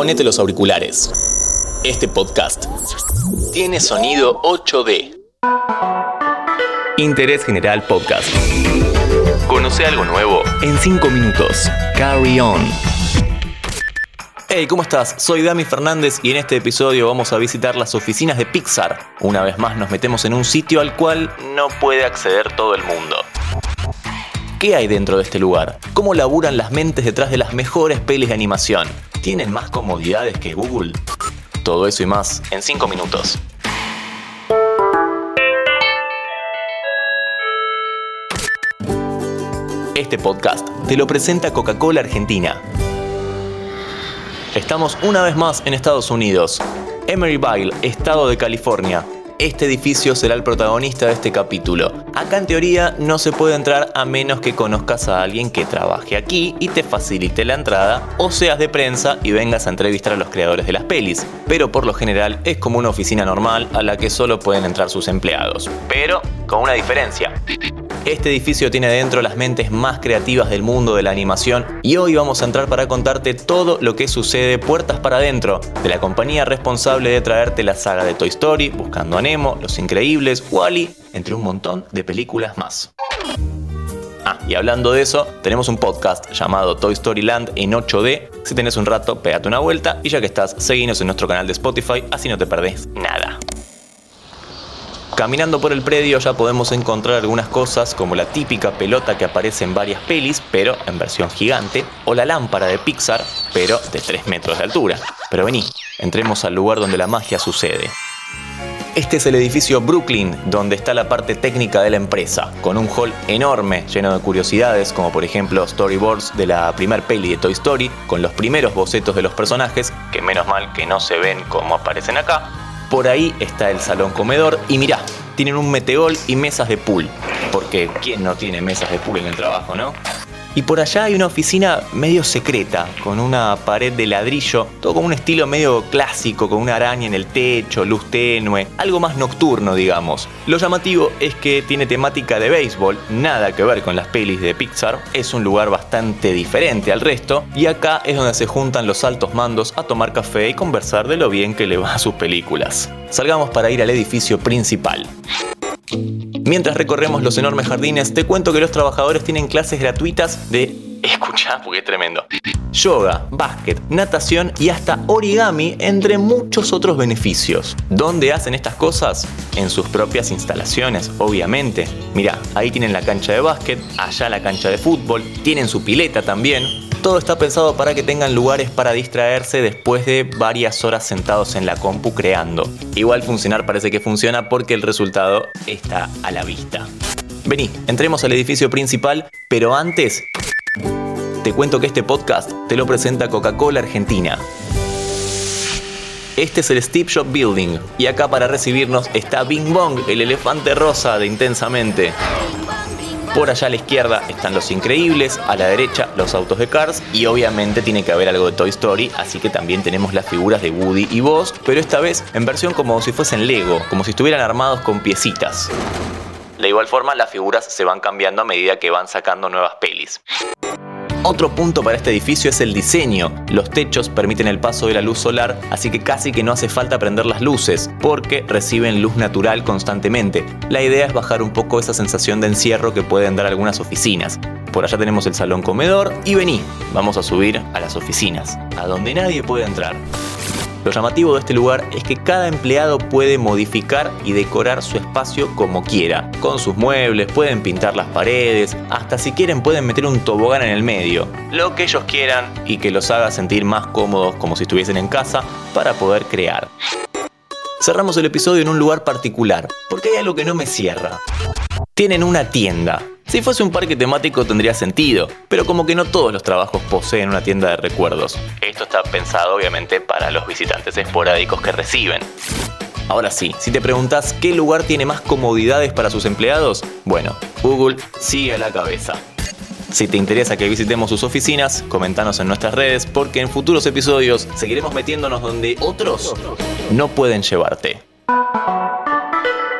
ponete los auriculares. Este podcast tiene sonido 8D. Interés General Podcast. Conoce algo nuevo en 5 minutos. Carry on. Hey, ¿cómo estás? Soy Dami Fernández y en este episodio vamos a visitar las oficinas de Pixar. Una vez más nos metemos en un sitio al cual no puede acceder todo el mundo. ¿Qué hay dentro de este lugar? ¿Cómo laburan las mentes detrás de las mejores pelis de animación? ¿Tienen más comodidades que Google? Todo eso y más en 5 minutos. Este podcast te lo presenta Coca-Cola Argentina. Estamos una vez más en Estados Unidos. Emeryville, estado de California, este edificio será el protagonista de este capítulo. Acá en teoría no se puede entrar a menos que conozcas a alguien que trabaje aquí y te facilite la entrada, o seas de prensa y vengas a entrevistar a los creadores de las pelis. Pero por lo general es como una oficina normal a la que solo pueden entrar sus empleados. Pero con una diferencia. Este edificio tiene dentro las mentes más creativas del mundo de la animación y hoy vamos a entrar para contarte todo lo que sucede puertas para adentro de la compañía responsable de traerte la saga de Toy Story, Buscando a Nemo, Los Increíbles, Wally, entre un montón de películas más. Ah, y hablando de eso, tenemos un podcast llamado Toy Story Land en 8D. Si tenés un rato, pégate una vuelta y ya que estás, seguinos en nuestro canal de Spotify, así no te perdés nada. Caminando por el predio ya podemos encontrar algunas cosas como la típica pelota que aparece en varias pelis, pero en versión gigante, o la lámpara de Pixar, pero de 3 metros de altura. Pero vení, entremos al lugar donde la magia sucede. Este es el edificio Brooklyn, donde está la parte técnica de la empresa, con un hall enorme lleno de curiosidades, como por ejemplo storyboards de la primer peli de Toy Story, con los primeros bocetos de los personajes, que menos mal que no se ven como aparecen acá, por ahí está el salón comedor y mirá, tienen un metegol y mesas de pool. Porque ¿quién no tiene mesas de pool en el trabajo, no? Y por allá hay una oficina medio secreta, con una pared de ladrillo, todo con un estilo medio clásico, con una araña en el techo, luz tenue, algo más nocturno, digamos. Lo llamativo es que tiene temática de béisbol, nada que ver con las pelis de Pixar, es un lugar bastante diferente al resto, y acá es donde se juntan los altos mandos a tomar café y conversar de lo bien que le va a sus películas. Salgamos para ir al edificio principal. Mientras recorremos los enormes jardines, te cuento que los trabajadores tienen clases gratuitas de... Escucha, porque es tremendo. Yoga, básquet, natación y hasta origami, entre muchos otros beneficios. ¿Dónde hacen estas cosas? En sus propias instalaciones, obviamente. Mira, ahí tienen la cancha de básquet, allá la cancha de fútbol, tienen su pileta también, todo está pensado para que tengan lugares para distraerse después de varias horas sentados en la compu creando. Igual funcionar parece que funciona porque el resultado está a la vista. Vení, entremos al edificio principal, pero antes te cuento que este podcast te lo presenta Coca-Cola Argentina. Este es el Steve Shop Building y acá para recibirnos está Bing Bong, el elefante rosa de Intensamente. Por allá a la izquierda están los increíbles, a la derecha los autos de Cars y obviamente tiene que haber algo de Toy Story, así que también tenemos las figuras de Woody y Buzz, pero esta vez en versión como si fuesen Lego, como si estuvieran armados con piecitas. De igual forma, las figuras se van cambiando a medida que van sacando nuevas pelis. Otro punto para este edificio es el diseño. Los techos permiten el paso de la luz solar, así que casi que no hace falta prender las luces, porque reciben luz natural constantemente. La idea es bajar un poco esa sensación de encierro que pueden dar algunas oficinas. Por allá tenemos el salón comedor y vení, vamos a subir a las oficinas, a donde nadie puede entrar. Lo llamativo de este lugar es que cada empleado puede modificar y decorar su espacio como quiera. Con sus muebles, pueden pintar las paredes, hasta si quieren pueden meter un tobogán en el medio. Lo que ellos quieran y que los haga sentir más cómodos como si estuviesen en casa para poder crear. Cerramos el episodio en un lugar particular, porque hay algo que no me cierra. Tienen una tienda, si fuese un parque temático tendría sentido, pero como que no todos los trabajos poseen una tienda de recuerdos. Esto está pensado obviamente para los visitantes esporádicos que reciben. Ahora sí, si te preguntas qué lugar tiene más comodidades para sus empleados, bueno, Google sigue a la cabeza. Si te interesa que visitemos sus oficinas, comentanos en nuestras redes porque en futuros episodios seguiremos metiéndonos donde otros no pueden llevarte.